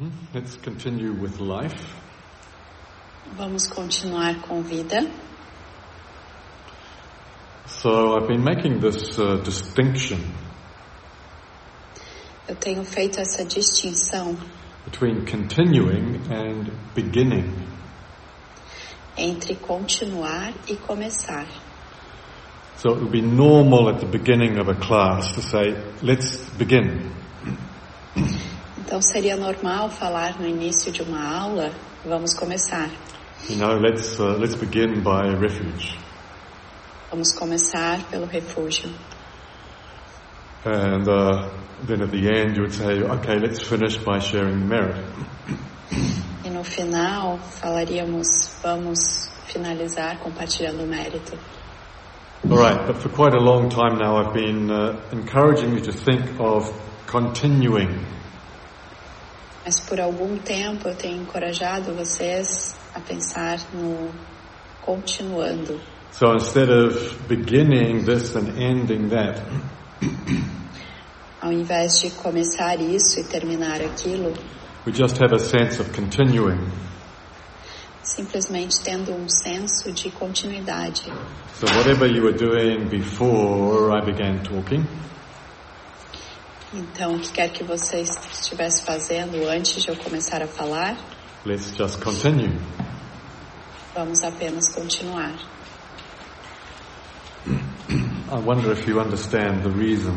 Mhm. Let's continue with life. Vamos continuar com vida. So I've been making this uh, distinction Eu tenho feito essa distinção between continuing and beginning. entre continuar e começar. So it would be normal at the beginning of a class to say, let's begin. Então seria normal falar no início de uma aula, vamos começar. Know, let's, uh, let's begin by refuge. Vamos começar pelo refúgio. And uh, then at the end you would say, okay, let's finish by sharing the merit. E no final falaríamos, vamos finalizar compartilhando o mérito. All right, but for quite a long time now I've been uh, encouraging you to think of continuing. Mas por algum tempo eu tenho encorajado vocês a pensar no continuando. So instead of beginning this and ending that, Ao invés de começar isso e terminar aquilo, we just have a sense of continuing. simplesmente tendo um senso de continuidade. So whatever you were doing before I began talking, Então, o que quer que você estivesse fazendo antes de eu começar a falar, let's just continue. vamos apenas continuar. I wonder if you understand the reason.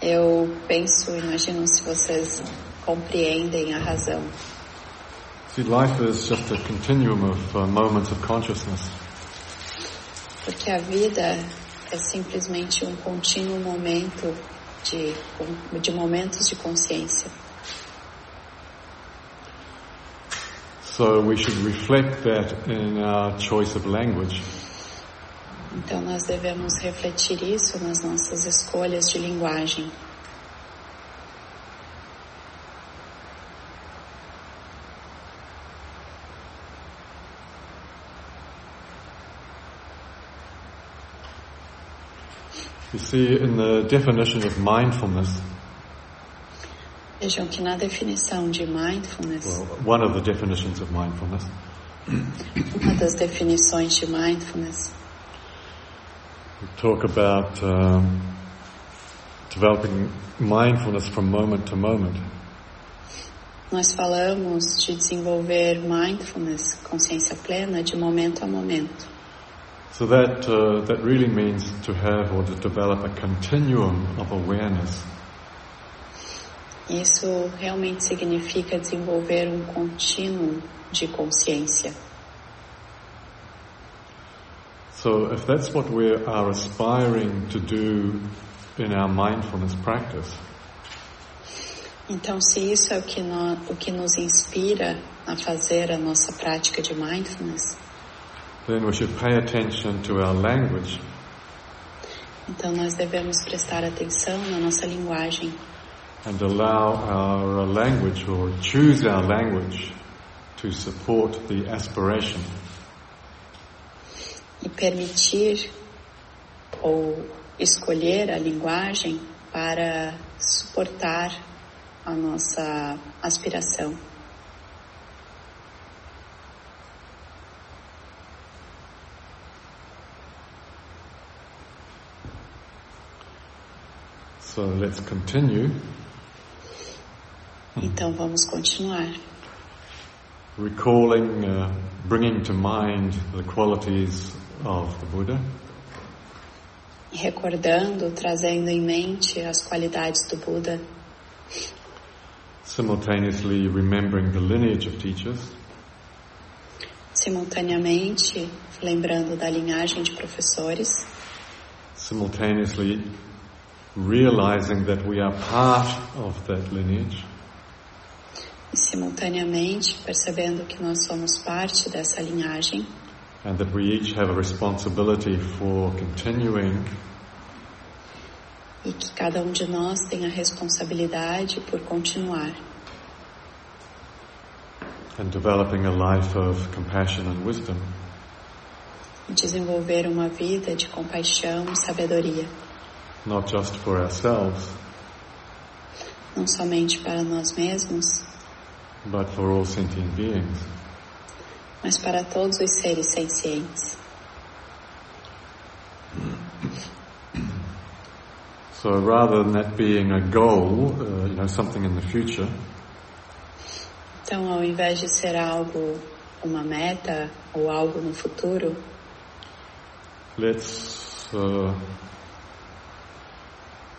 Eu penso, imagino se vocês compreendem a razão. See, life is just a continuum of uh, moments of consciousness. Porque a vida é simplesmente um contínuo momento de, de momentos de consciência. So we should reflect that in our choice of language. Então nós devemos refletir isso nas nossas escolhas de linguagem. You see, in the definition of mindfulness, Vejam que na definição de mindfulness, well, one of the definitions of mindfulness, uma das definições de mindfulness, we talk about um, developing mindfulness from moment to moment. nós falamos de desenvolver mindfulness, consciência plena, de momento a momento. So that uh, that really means to have or to develop a continuum of awareness. Isso realmente significa desenvolver um contínuo de consciência. So if that's what we are aspiring to do in our mindfulness practice, Então, se isso é o que, nó- o que nos inspira a fazer a nossa prática de mindfulness, then we should pay attention to our language então nós devemos prestar atenção na nossa linguagem and allow our language or choose our language to support the aspiration. e permitir ou escolher a linguagem para suportar a nossa aspiração. So let's continue. Então vamos continuar, recalling, uh, bringing to mind the qualities of the Buddha, recordando, trazendo em mente as qualidades do Buda, simultaneously remembering the lineage of teachers, simultaneamente lembrando da linhagem de professores, simultaneously realizing that we are part of that lineage, e simultaneamente percebendo que nós somos parte dessa linhagem. And that we each have a responsibility for continuing e que cada um de nós tem a responsabilidade por continuar. and developing a life of compassion and wisdom. e desenvolver uma vida de compaixão e sabedoria, not just for ourselves, não somente para nós mesmos, but for all sentient beings. mas para todos os seres sencientes. So rather than that being a goal, uh, you know, something in the future, Então, ao invés de ser algo, uma meta ou algo no futuro, let's uh,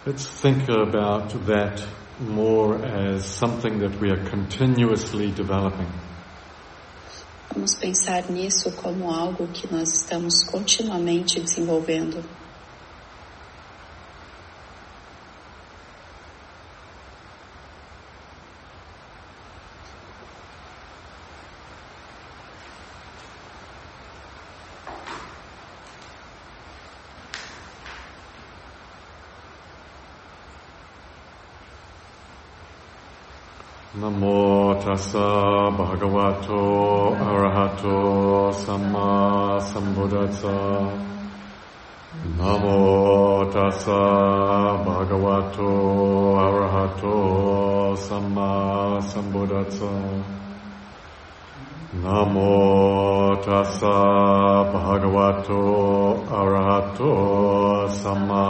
let's think about that more as something that we are continuously developing. vamos pensar nisso como algo que nós estamos continuamente desenvolvendo. Namo tassa bhagavato arahato samma sambuddhassa. Namo tassa bhagavato arahato samma sambuddhassa. Namo tassa bhagavato arahato samma.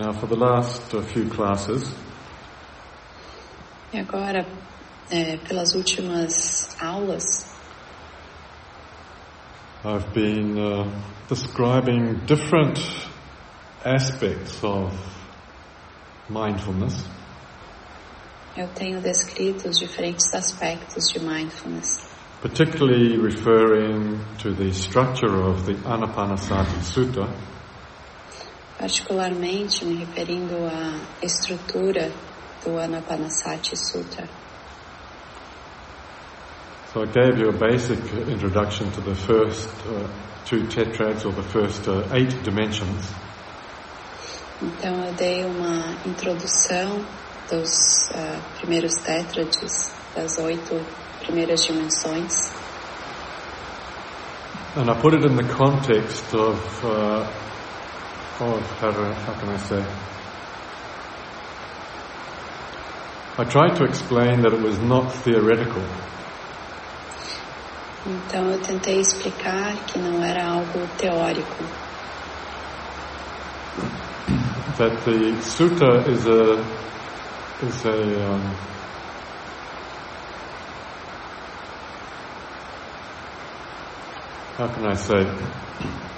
Now, for the last uh, few classes, E agora, é, pelas últimas aulas, I've been uh, describing different aspects of mindfulness, eu tenho descrito os diferentes aspectos de mindfulness, particularly referring to the structure of the Anapanasati Sutta, particularmente me referindo à estrutura do Anapanasati Sutta. So I gave you a basic introduction to the first uh, two tetrads or the first uh, eight dimensions. Então eu dei uma introdução dos ah, primeiros tétrades, das oito primeiras dimensões, And I put it in the context of, uh, of how, how can I say? I tried to explain that it was not theoretical, Então eu tentei explicar que não era algo teórico, that the sutta is a is a um, how can I say?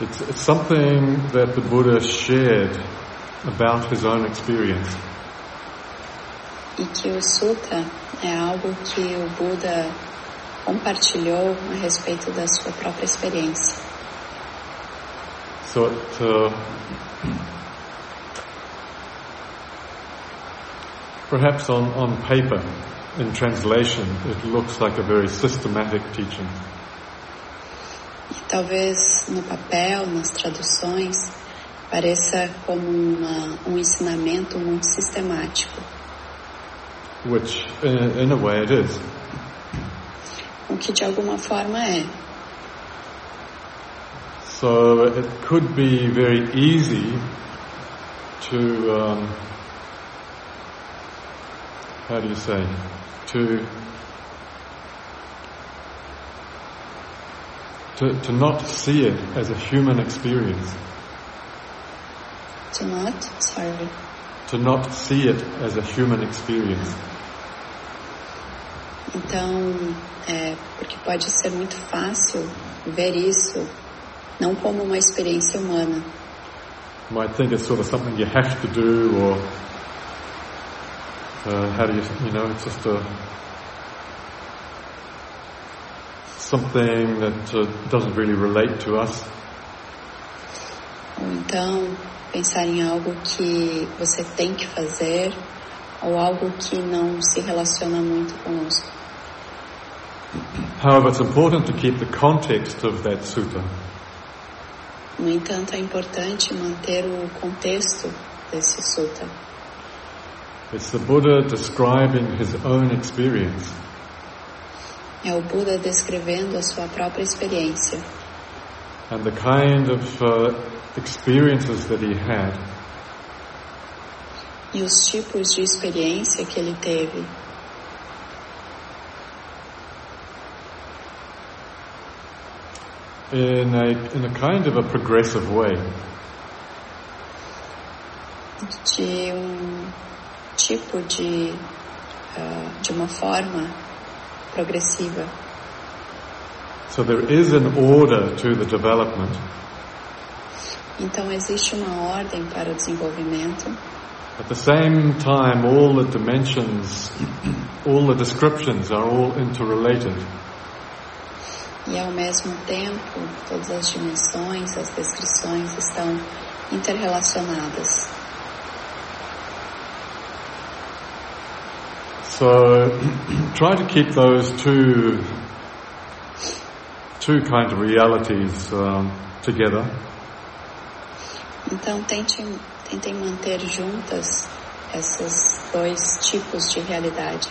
It's, it's something that the Buddha shared about his own experience. e que o Sutta é algo que o Buda compartilhou a respeito da sua própria experiência. So it, uh, perhaps on, on paper, in translation, it looks like a very systematic teaching. E talvez no papel, nas traduções, pareça como uma, um ensinamento muito sistemático, Which, in, in a way, it is. o que de alguma forma é. So it could be very easy to, um, how do you say, to, to, to not see it as a human experience, To not, sorry, to not see it as a human experience. Então, é, porque pode ser muito fácil ver isso não como uma experiência humana, You might think it's sort of something you have to do, or uh, how do you, you know, it's just a something that uh, doesn't really relate to us. ou então pensar em algo que você tem que fazer ou algo que não se relaciona muito conosco. However, it's important to keep the context of that sutta. No entanto, é importante manter o contexto desse sutta. It's the Buddha describing his own experience. É o Buda descrevendo a sua própria experiência and the kind of uh, experiences that he had. e os tipos de experiência que ele teve. In a, in a kind of a progressive way. de um tipo de, uh, de uma forma progressiva. So there is an order to the development, Então existe uma ordem para o desenvolvimento. at the same time all the dimensions, all the descriptions are all interrelated. E ao mesmo tempo, todas as dimensões, as descrições estão interrelacionadas. So try to keep those two, two kind of realities um, together. Então tentem, tentem manter juntas esses dois tipos de realidade.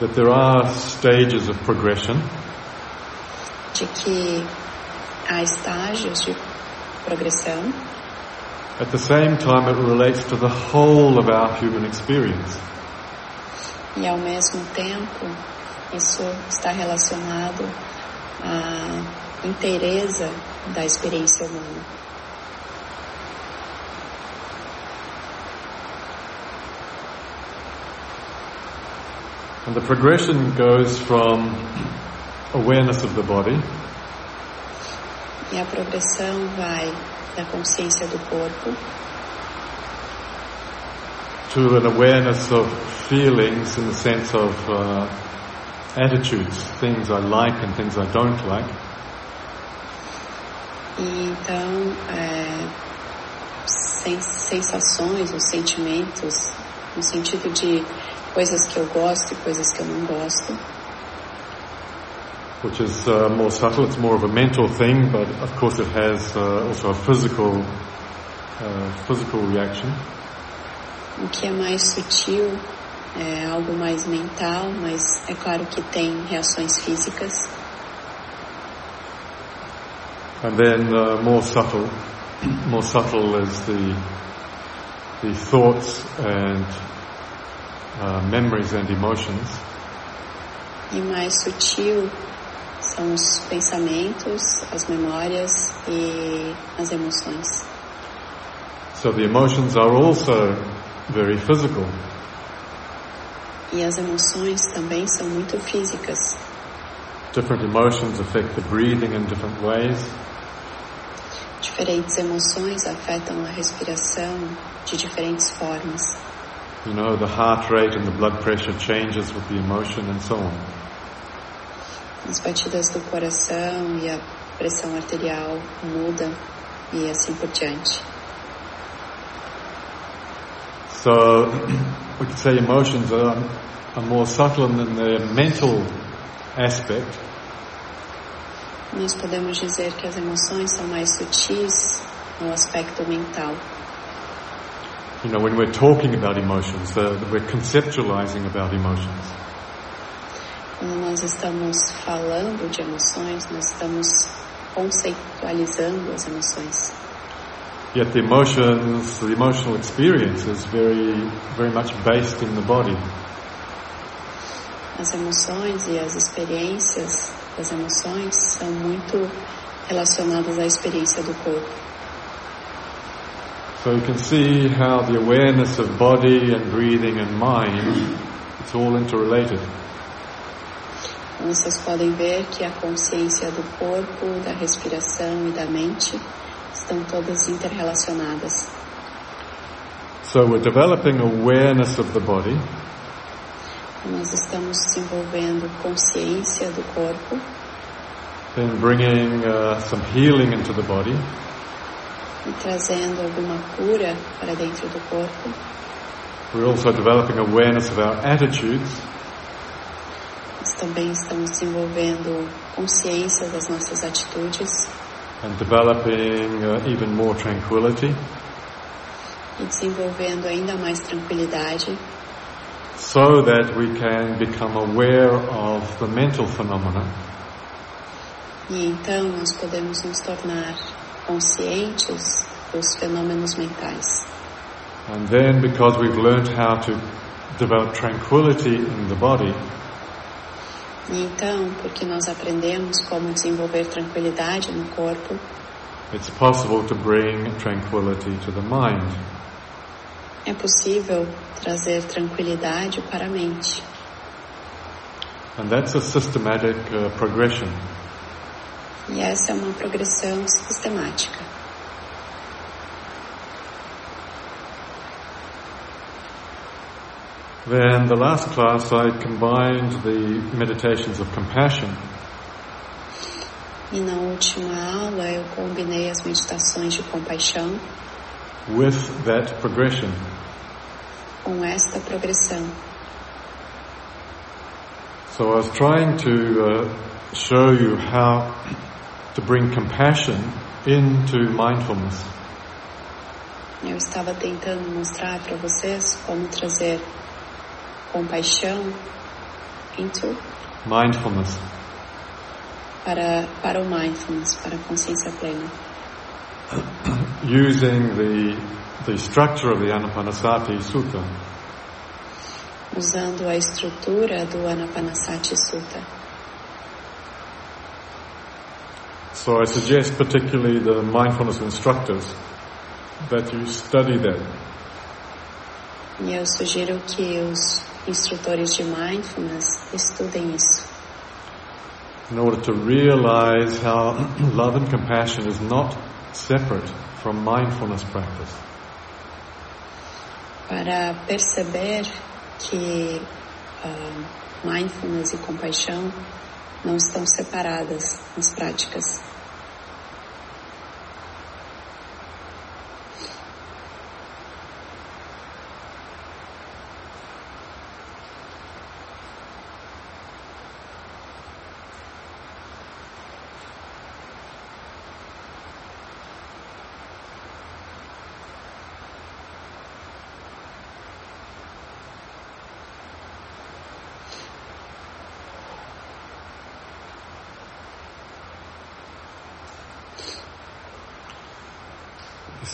That there are stages of progression, De que há estágios de progressão At the same time, it relates to the whole of our human experience. E ao mesmo tempo isso está relacionado à inteireza da experiência humana. And the progression goes from awareness of the body E a progressão vai da consciência do corpo to an awareness of feelings in the sense of uh, attitudes, things I like and things I don't like. e então é, sen- sensações ou sentimentos no sentido de coisas que eu gosto e coisas que eu não gosto. Which is uh, more subtle, it's more of a mental thing, but of course it has uh, also a physical, uh, physical reaction. O que é mais sutil é algo mais mental, mas é claro que tem reações físicas. And then uh, more subtle, more subtle is the the thoughts and uh, memories and emotions. E mais sutil são os pensamentos, as memórias e as emoções. So the emotions are also very physical. E as emoções também são muito físicas. Different emotions affect the breathing in different ways. Diferentes emoções afetam a respiração de diferentes formas. You know, the heart rate and the blood pressure changes with the emotion and so on. As batidas do coração e a pressão arterial mudam e assim por diante. So we could say emotions are, are more subtle in their mental aspect, Nós podemos dizer que as emoções são mais sutis no aspecto mental. You know, when we're talking about emotions, uh, we're conceptualizing about emotions. Quando nós estamos falando de emoções, nós estamos conceitualizando as emoções. Yet the emotions, the emotional experience is very, very much based in the body. As emoções e as experiências das emoções são muito relacionadas à experiência do corpo. So you can see how the awareness of body and breathing and mind, it's all interrelated. Então, vocês podem ver que a consciência do corpo, da respiração e da mente estão todas interrelacionadas. So we're developing awareness of the body, Nós estamos desenvolvendo consciência do corpo, then bringing uh, some healing into the body, e trazendo alguma cura para dentro do corpo. We're also developing awareness of our attitudes, Nós também estamos desenvolvendo consciência das nossas atitudes. And developing uh, even more tranquility. E desenvolvendo ainda mais tranquilidade, so that we can become aware of the mental phenomena. E então nós podemos nos tornar conscientes dos fenômenos mentais. And then, because we've learned how to develop tranquility in the body, E então, porque nós aprendemos como desenvolver tranquilidade no corpo, it's possible to bring tranquility to the mind. é possível trazer tranquilidade para a mente. And that's a systematic uh, progression. E essa é uma progressão sistemática. Then, the last class, I combined the meditations of compassion E na última aula eu combinei as meditações de compaixão with that progression. com esta progressão. So, I was trying to uh, show you how to bring compassion into mindfulness. Eu estava tentando mostrar para vocês como trazer compaixão into Mindfulness. para para o mindfulness, para a consciência plena, using the, the structure of the Anapanasati Sutta. usando a estrutura do Anapanasati Sutta. So I suggest particularly the mindfulness instructors that you study E eu sugiro que os instrutores de mindfulness estudem isso, in order to realize how love and compassion is not separate from mindfulness practice. para perceber que ah, mindfulness e compaixão não estão separadas nas práticas.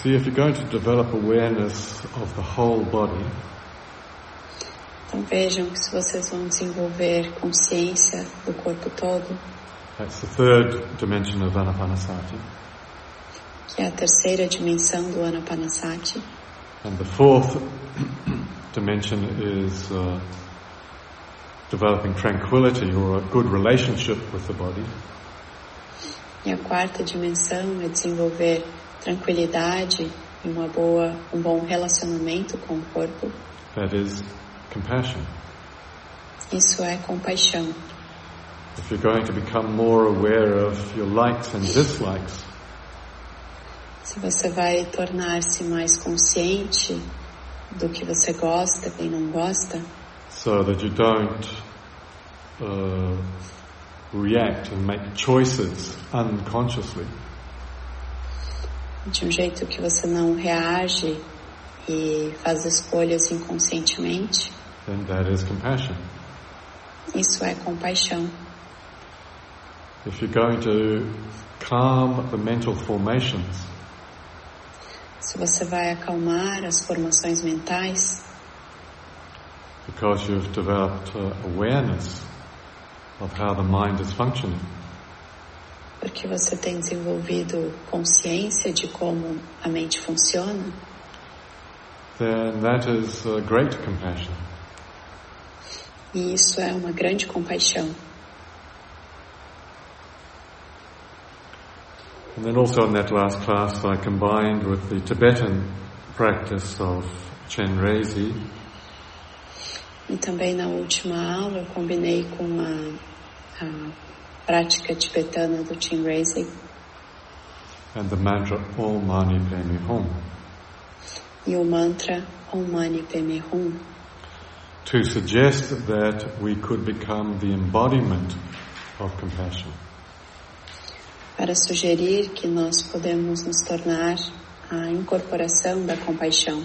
See, if you're going to develop awareness of the whole body, Então vejam que se vocês vão desenvolver consciência do corpo todo, that's the third dimension of Anapanasati. que é a terceira dimensão do Anapanasati, And the fourth dimension is uh, developing tranquility or a good relationship with the body. e a quarta dimensão é desenvolver tranquilidade e uma boa, um bom relacionamento com o corpo. That is compassion. Isso é compaixão. If you're going to become more aware of your likes and dislikes, Se você vai tornar-se mais consciente do que você gosta e não gosta, so that you don't uh, react and make choices unconsciously, de um jeito que você não reage e faz escolhas inconscientemente, then that is compassion. isso é compaixão. If you're going to calm the mental formations, Se você vai acalmar as formações mentais, because you've developed uh, awareness of how the mind is functioning, porque você tem desenvolvido consciência de como a mente funciona, then that is uh, great compassion. e isso é uma grande compaixão. And then also in that last class, I combined with the Tibetan practice of Chenrezi E também na última aula eu combinei com a, a prática tibetana do Chinrezig and the mantra Om Mani Padme Hum e o mantra Om Mani Padme Hum to suggest that we could become the embodiment of compassion. para sugerir que nós podemos nos tornar a incorporação da compaixão.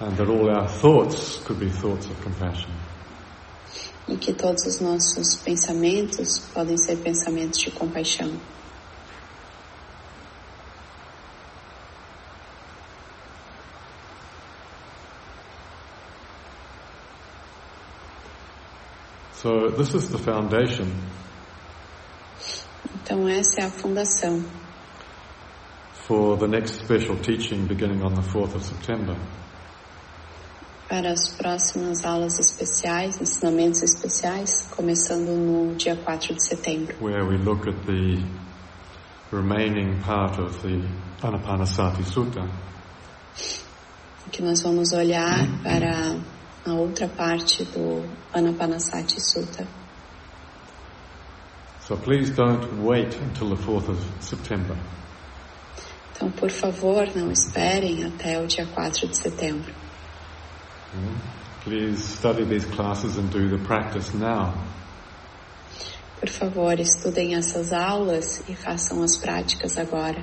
And that all our thoughts could be thoughts of compassion. E que todos os nossos pensamentos podem ser pensamentos de compaixão. So this is the foundation Então essa é a fundação for the next special teaching beginning on the 4th of September. Para as próximas aulas especiais, ensinamentos especiais, começando no dia 4 de setembro, where we look at the remaining part of the Anapanasati Sutta, que nós vamos olhar para a outra parte do Anapanasati Sutta. So please don't wait until the 4th of September. Então, por favor, não esperem até o dia 4 de setembro. Please study these classes and do the practice now. Por favor, estudem essas aulas e façam as práticas agora.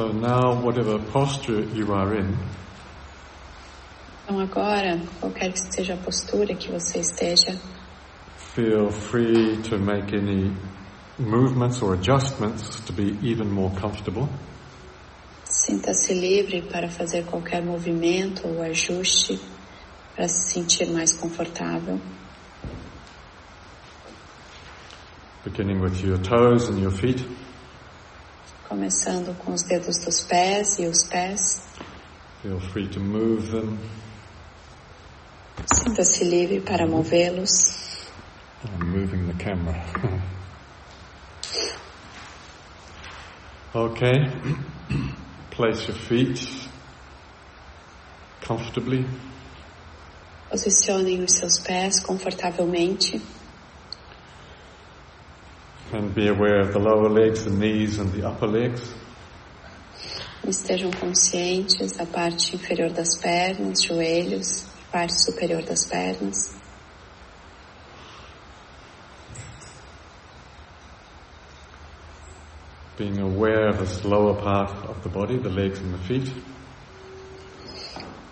So now, whatever posture you are in, Então, agora, qualquer que seja a postura que você esteja, feel free to make any movements or adjustments to be even more comfortable. sinta-se livre para fazer qualquer movimento ou ajuste para se sentir mais confortável. Beginning with your toes and your feet. Começando com os dedos dos pés e os pés. Feel free to move them. Sinta-se livre para movê-los. I'm moving the camera. okay. Place your feet comfortably. Posicionem os seus pés confortavelmente. And be aware of the lower legs, the knees, and the upper legs. Estejam conscientes da parte inferior das pernas, joelhos parte superior das pernas. Being aware of this lower part of the body, the legs and the feet.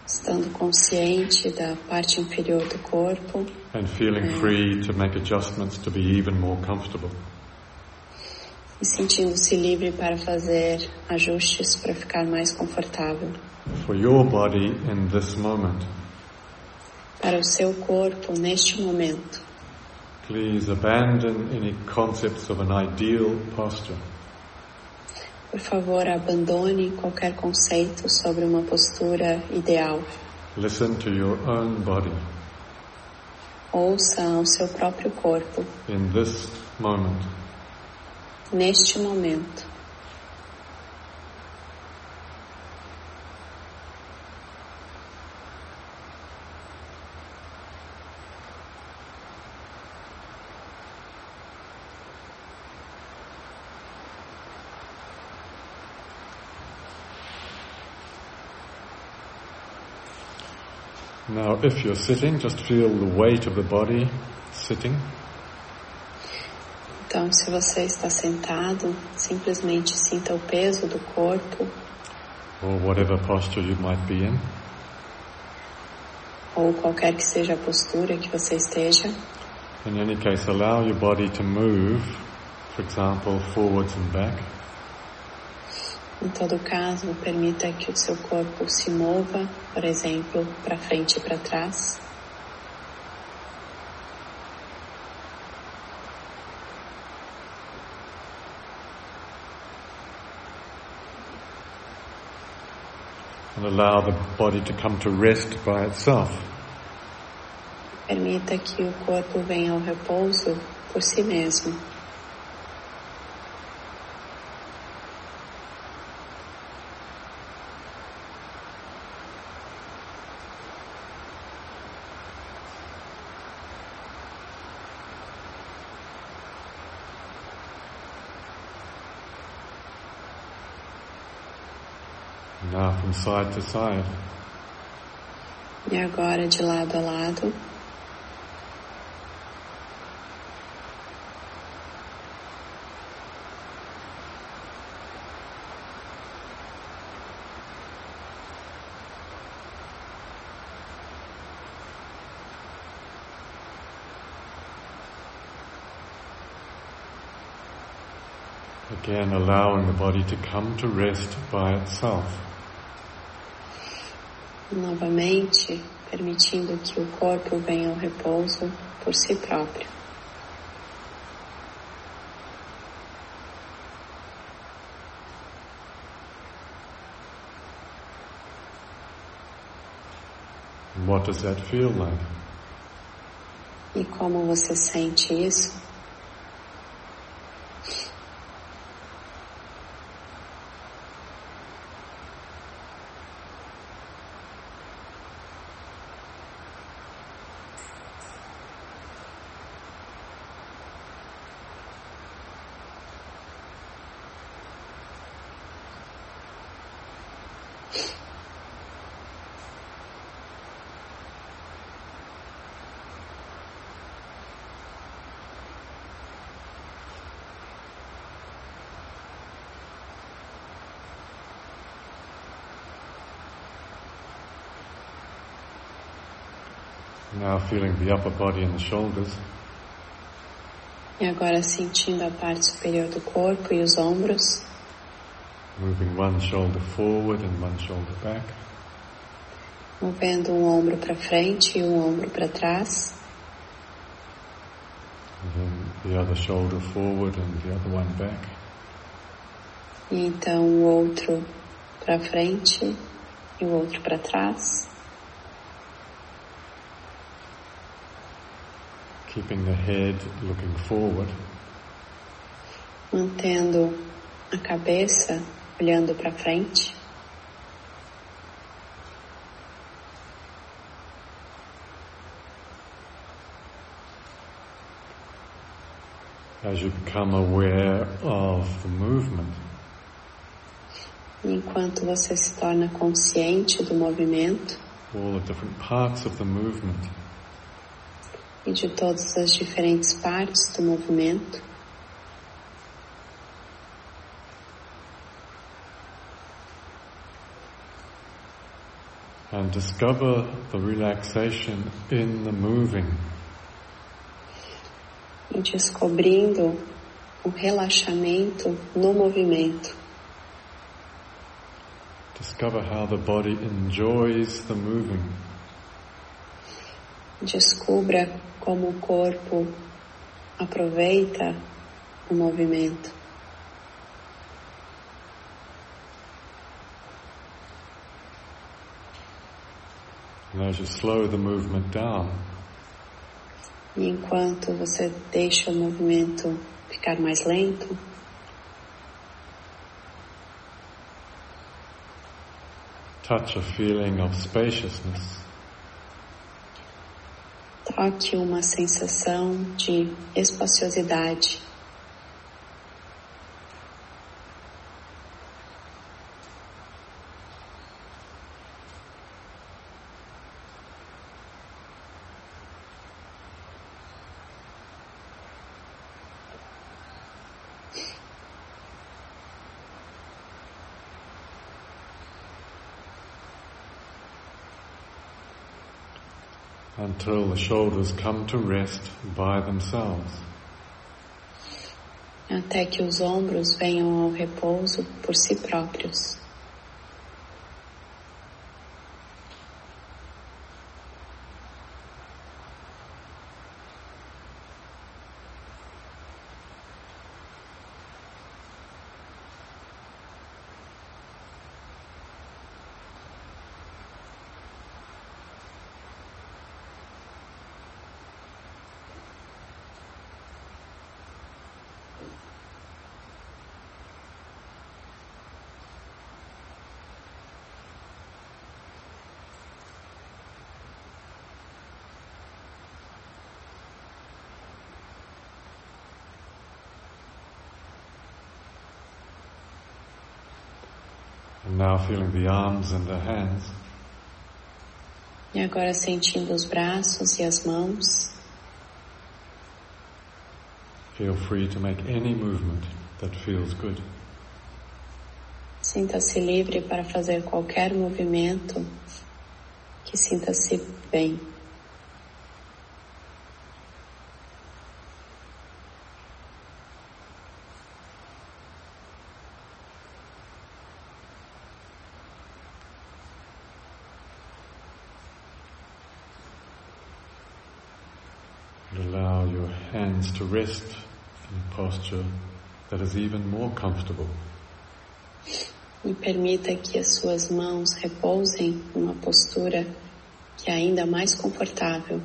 Estando consciente da parte inferior do corpo And feeling ah. free to make adjustments to be even more comfortable. E sentindo-se livre para fazer ajustes para ficar mais confortável. For your body in this moment, Para o seu corpo neste momento, please abandon any concepts of an ideal posture. por favor, abandone qualquer conceito sobre uma postura ideal. Listen to your own body Ouça ao seu próprio corpo in this moment. Neste momento. Now, if you're sitting, just feel the weight of the body sitting. Então, se você está sentado, simplesmente sinta o peso do corpo or whatever posture you might be in. ou qualquer que seja a postura que você esteja. In any case, allow your body to move, for example, forwards and back. Em todo caso, permita que o seu corpo se mova, por exemplo, para frente e para trás. And allow the body to come to rest by itself. Permita que o corpo venha ao repouso por si mesmo. Now from side to side. E agora de lado a lado. Again, allowing the body to come to rest by itself. Novamente, permitindo que o corpo venha ao repouso por si próprio. what does that feel like? E como você sente isso? Now feeling the upper body and the shoulders. E agora sentindo a parte superior do corpo e os ombros. Moving one shoulder forward and one shoulder back. Movendo um ombro para frente e um ombro para trás. And then the other shoulder forward and the other one back. E então o outro para frente e o outro para trás. Keeping the head looking forward. Mantendo a cabeça olhando para frente. As you become aware of the movement. Enquanto você se torna consciente do movimento. All the different parts of the movement. E de todas as diferentes partes do movimento. And discover the relaxation in the moving. E descobrindo o relaxamento no movimento. Discover how the body enjoys the moving. Descubra como o corpo aproveita o movimento. And as you slow the movement down, e enquanto você deixa o movimento ficar mais lento, touch a feeling of spaciousness. Toque uma sensação de espaciosidade. Until the shoulders come to rest by themselves. Até que os ombros venham ao repouso por si próprios. Now feeling the arms and the hands. E agora sentindo os braços e as mãos. Feel free to make any movement that feels good. Sinta-se livre para fazer qualquer movimento que sinta-se bem. allow your to rest in a posture that is even more comfortable. E permita que as suas mãos repousem numa postura que é ainda mais confortável.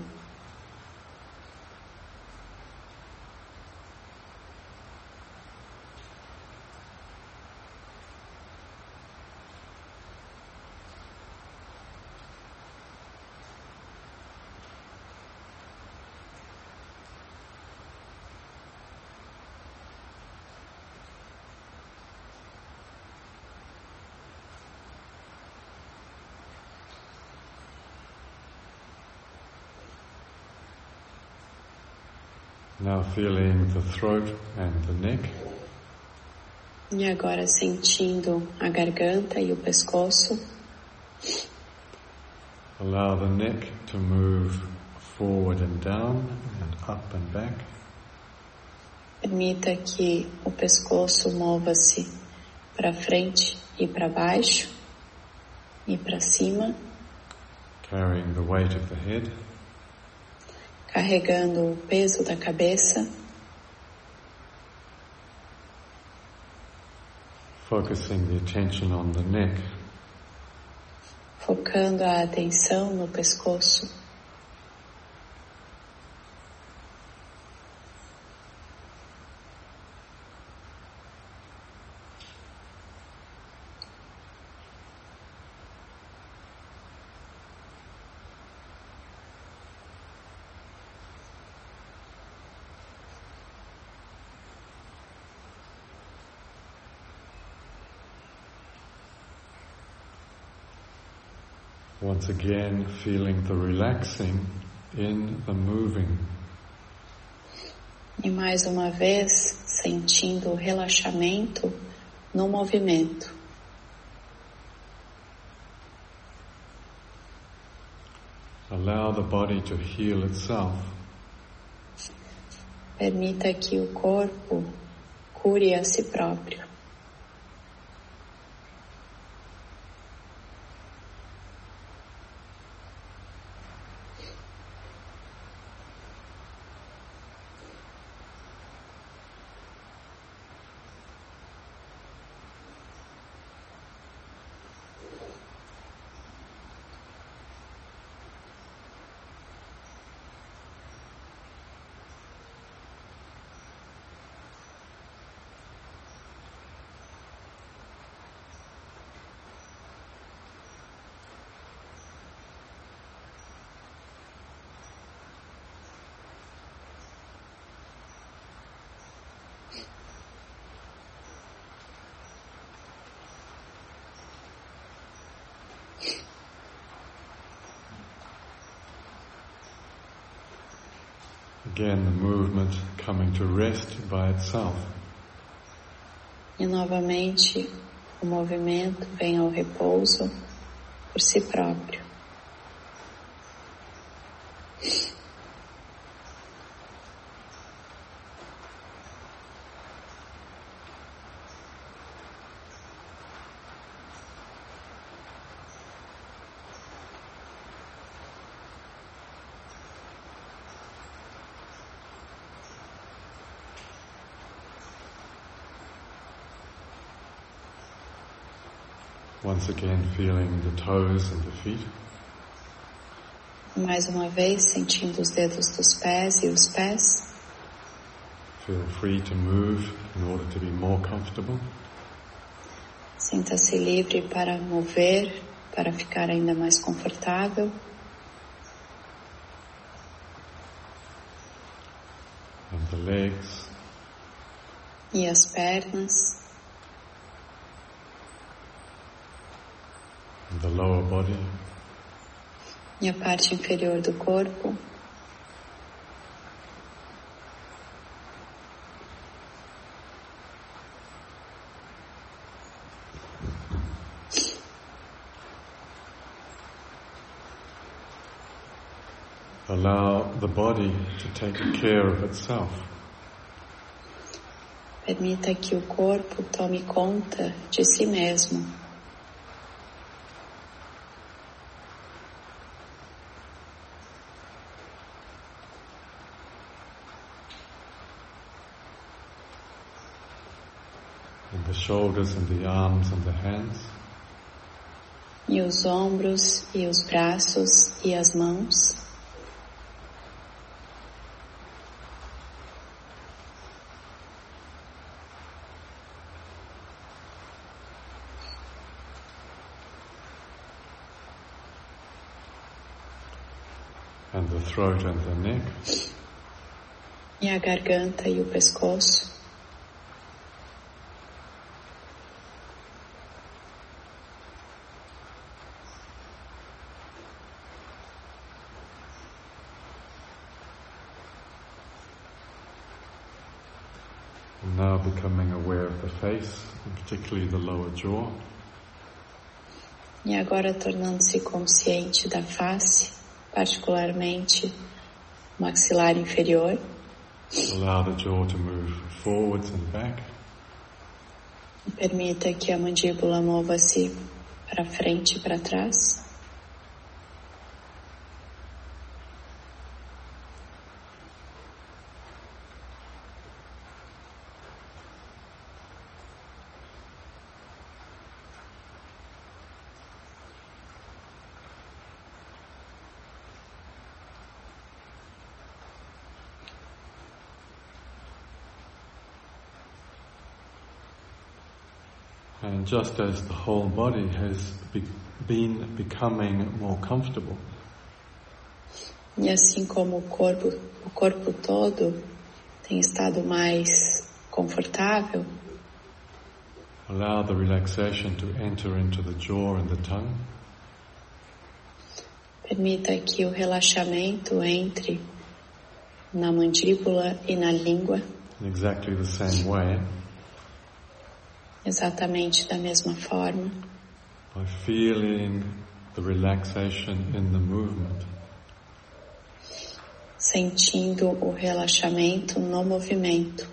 Now feeling the throat and the neck. E agora sentindo a garganta e o pescoço. Allow the neck to move forward and down and up and back. Permita que o pescoço mova-se para frente e para baixo e para cima, carrying the weight of the head. Carregando o peso da cabeça, focusing the attention on the neck. focando a atenção no pescoço. Once again, feeling the relaxing in the moving. E mais uma vez, sentindo o relaxamento no movimento. Allow the body to heal itself. Permita que o corpo cure a si próprio. Again, the movement coming to rest by itself. E novamente o movimento vem ao repouso por si próprio. Once again, feeling the toes and the feet. Mais uma vez, sentindo os dedos dos pés e os pés. Feel free to move in order to be more comfortable. Sinta-se livre para mover, para ficar ainda mais confortável. And the legs, E as pernas. The lower body. E a parte inferior do corpo. Allow the body to take care of itself. Permita que o corpo tome conta de si mesmo. Shoulders and the arms and the hands. E os ombros, e os braços, e as mãos. and the throat and the neck. E a garganta e o pescoço. Now becoming aware of the face, and particularly the lower jaw. E agora tornando-se consciente da face, particularmente o maxilar inferior. Allow the jaw to move forwards and back. Permita que a mandíbula mova-se para frente e para trás. And just as the whole body has be- been becoming more comfortable, E assim como o corpo, o corpo todo tem estado mais confortável, allow the relaxation to enter into the jaw and the tongue. permita que o relaxamento entre na mandíbula e na língua. In exactly the same way exatamente da mesma forma, by feeling the relaxation in the movement. sentindo o relaxamento no movimento.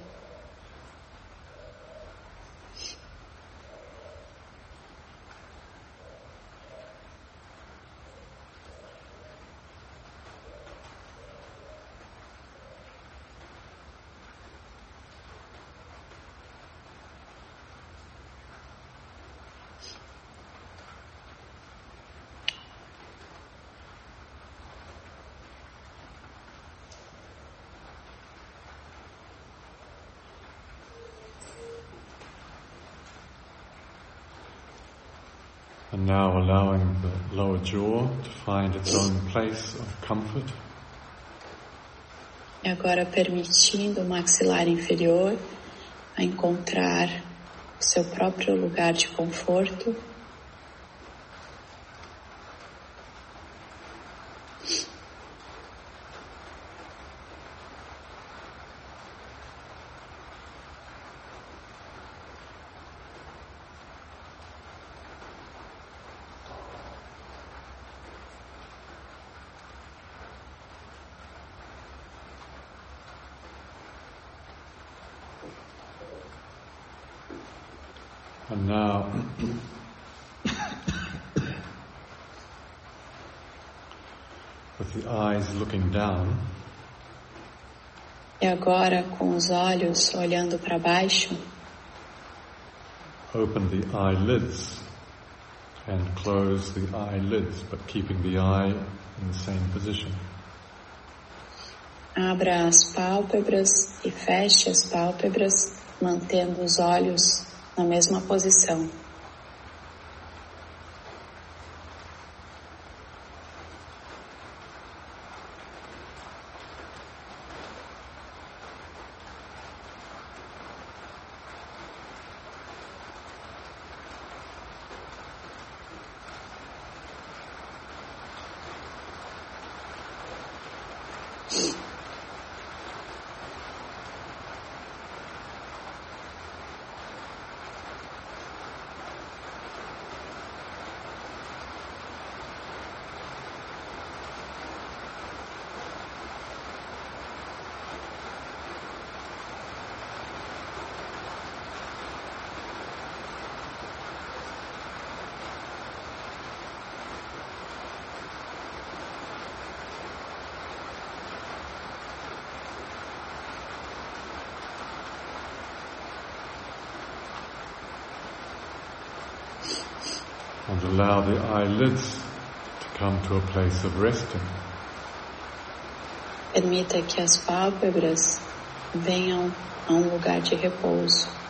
And now allowing the lower jaw to find its own place of comfort. E agora permitindo o maxilar inferior a encontrar o seu próprio lugar de conforto. And now with the eyes looking down, E agora, com os olhos olhando para baixo, open the eyelids and close the eyelids, but keeping the eye in the same position. abra as pálpebras e feche as pálpebras, mantendo os olhos na mesma posição. And allow the eyelids to come to a place of resting. Permita que as pálpebras venham a um lugar de repouso.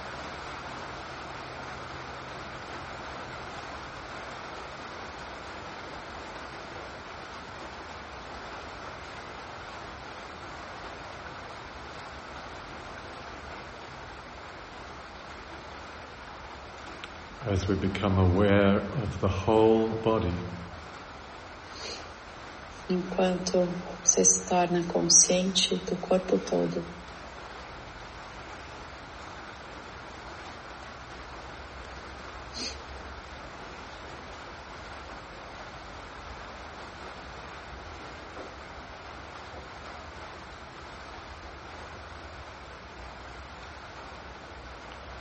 as we become aware of the whole body. Enquanto você se torna consciente do corpo todo.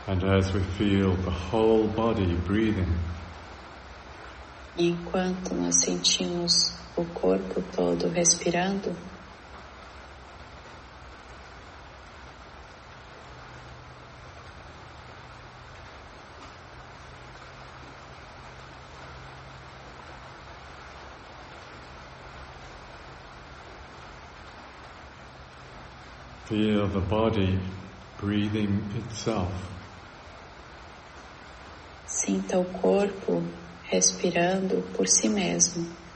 And as we feel the whole body breathing, Enquanto nós sentimos o corpo todo respirando, feel the body breathing itself. sinta o corpo respirando por si mesmo.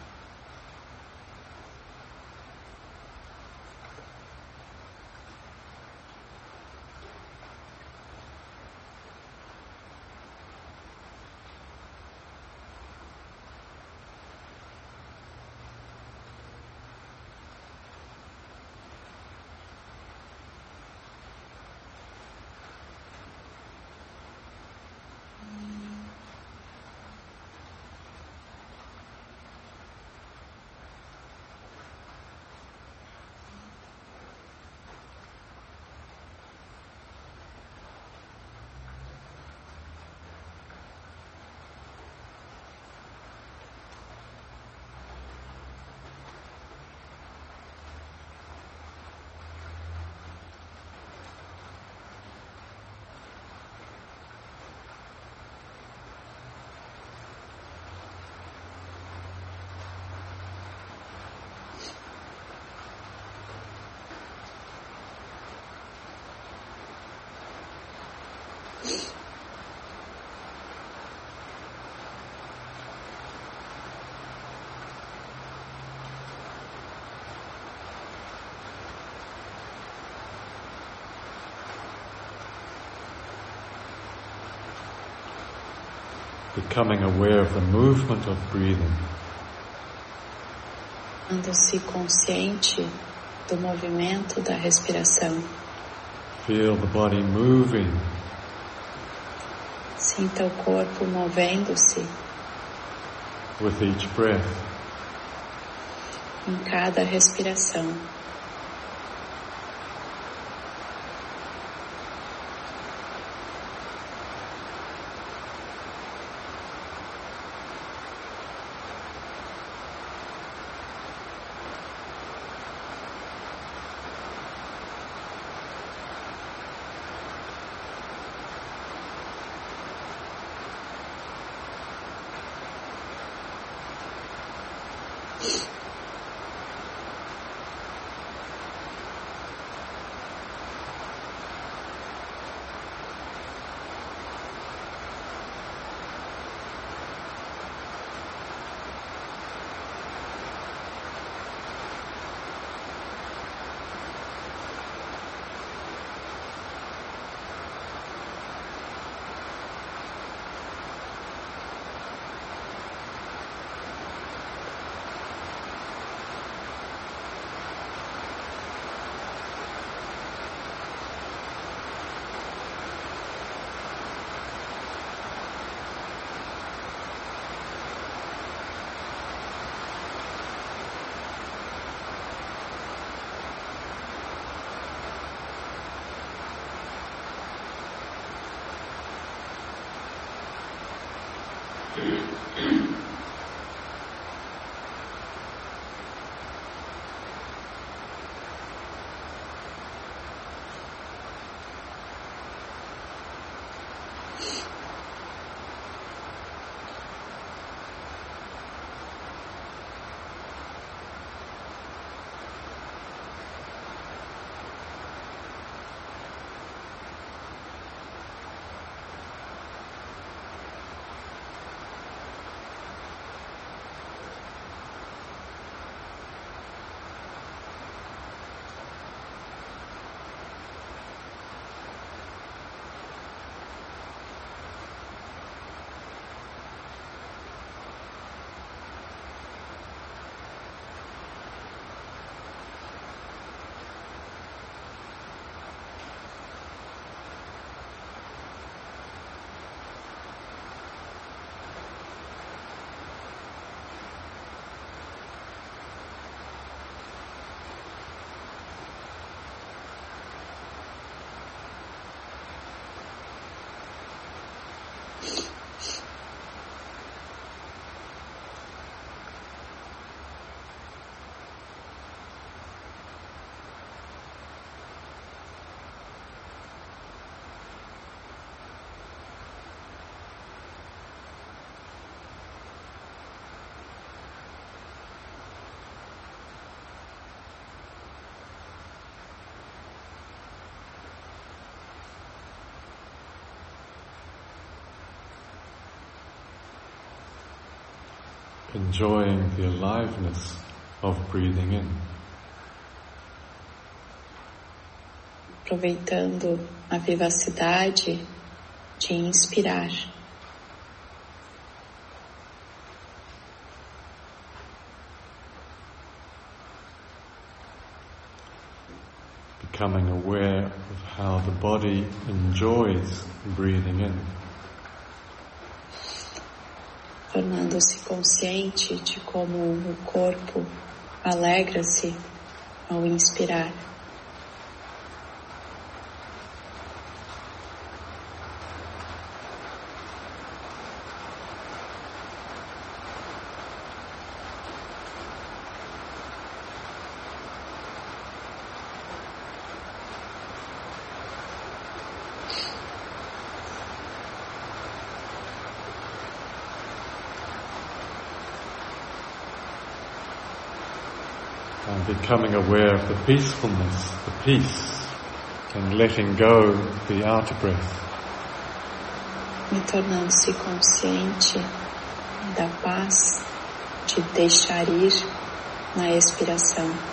Becoming aware of the movement of breathing. Tornando-se consciente do movimento da respiração. Feel the body moving Sinta o corpo movendo-se with each breath. em cada respiração. Enjoying the aliveness of breathing in. Aproveitando a vivacidade de inspirar. Becoming aware of how the body enjoys breathing in. Tornando-se consciente de como o corpo alegra-se ao inspirar. And becoming aware of the peacefulness, the peace, and letting go the outer breath. Me tornando-se consciente da paz, de deixar ir na expiração.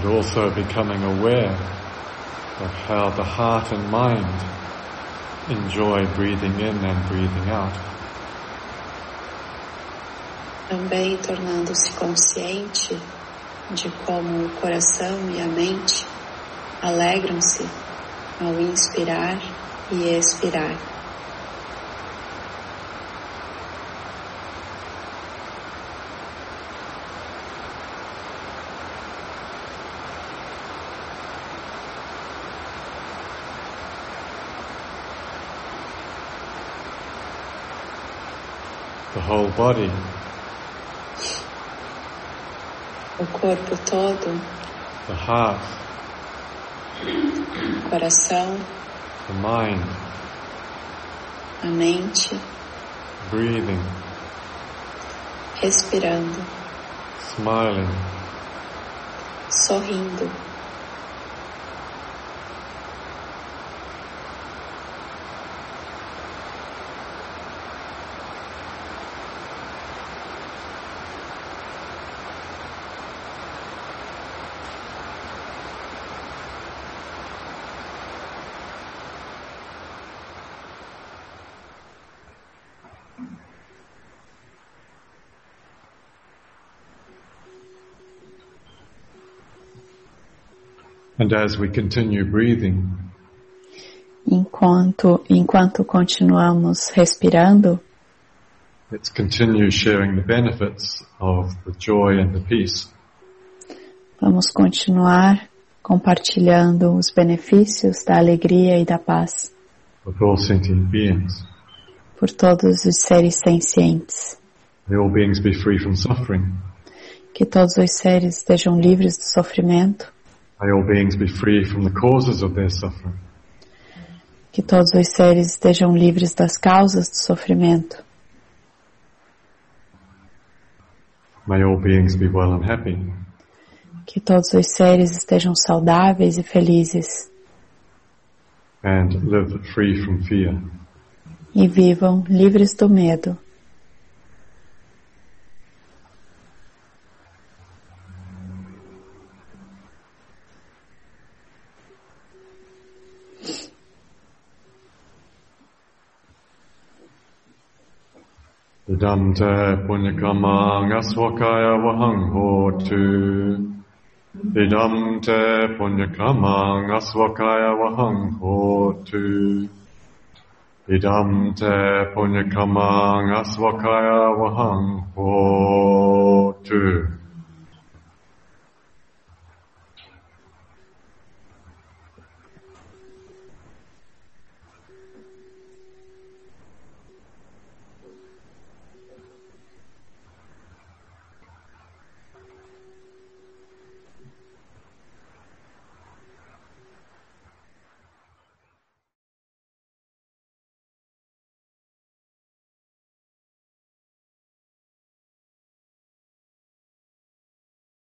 And also becoming aware of how the heart and mind enjoy breathing in and breathing out. Também tornando-se consciente de como o coração e a mente alegram-se ao inspirar e expirar. Whole body. O corpo todo, the heart, o coração, the mind, a mente, breathing, respirando, smiling, sorrindo. And as we continue breathing, Enquanto, enquanto continuamos respirando, let's continue sharing the benefits of the joy and the peace vamos continuar compartilhando os benefícios da alegria e da paz with all sentient beings. por todos os seres sencientes. May all beings be free from suffering. Que todos os seres estejam livres do sofrimento. May all beings be free from the causes of their suffering. Que todos os seres estejam livres das causas do sofrimento. May all beings be well and happy. Que todos os seres estejam saudáveis e felizes. And live free from fear. E vivam livres do medo. Idam Idamte punyakama ngaswakaya wahang hotu. Idamte punyakama ngaswakaya wahang hotu. Idamte punyakama ngaswakaya wahang hotu.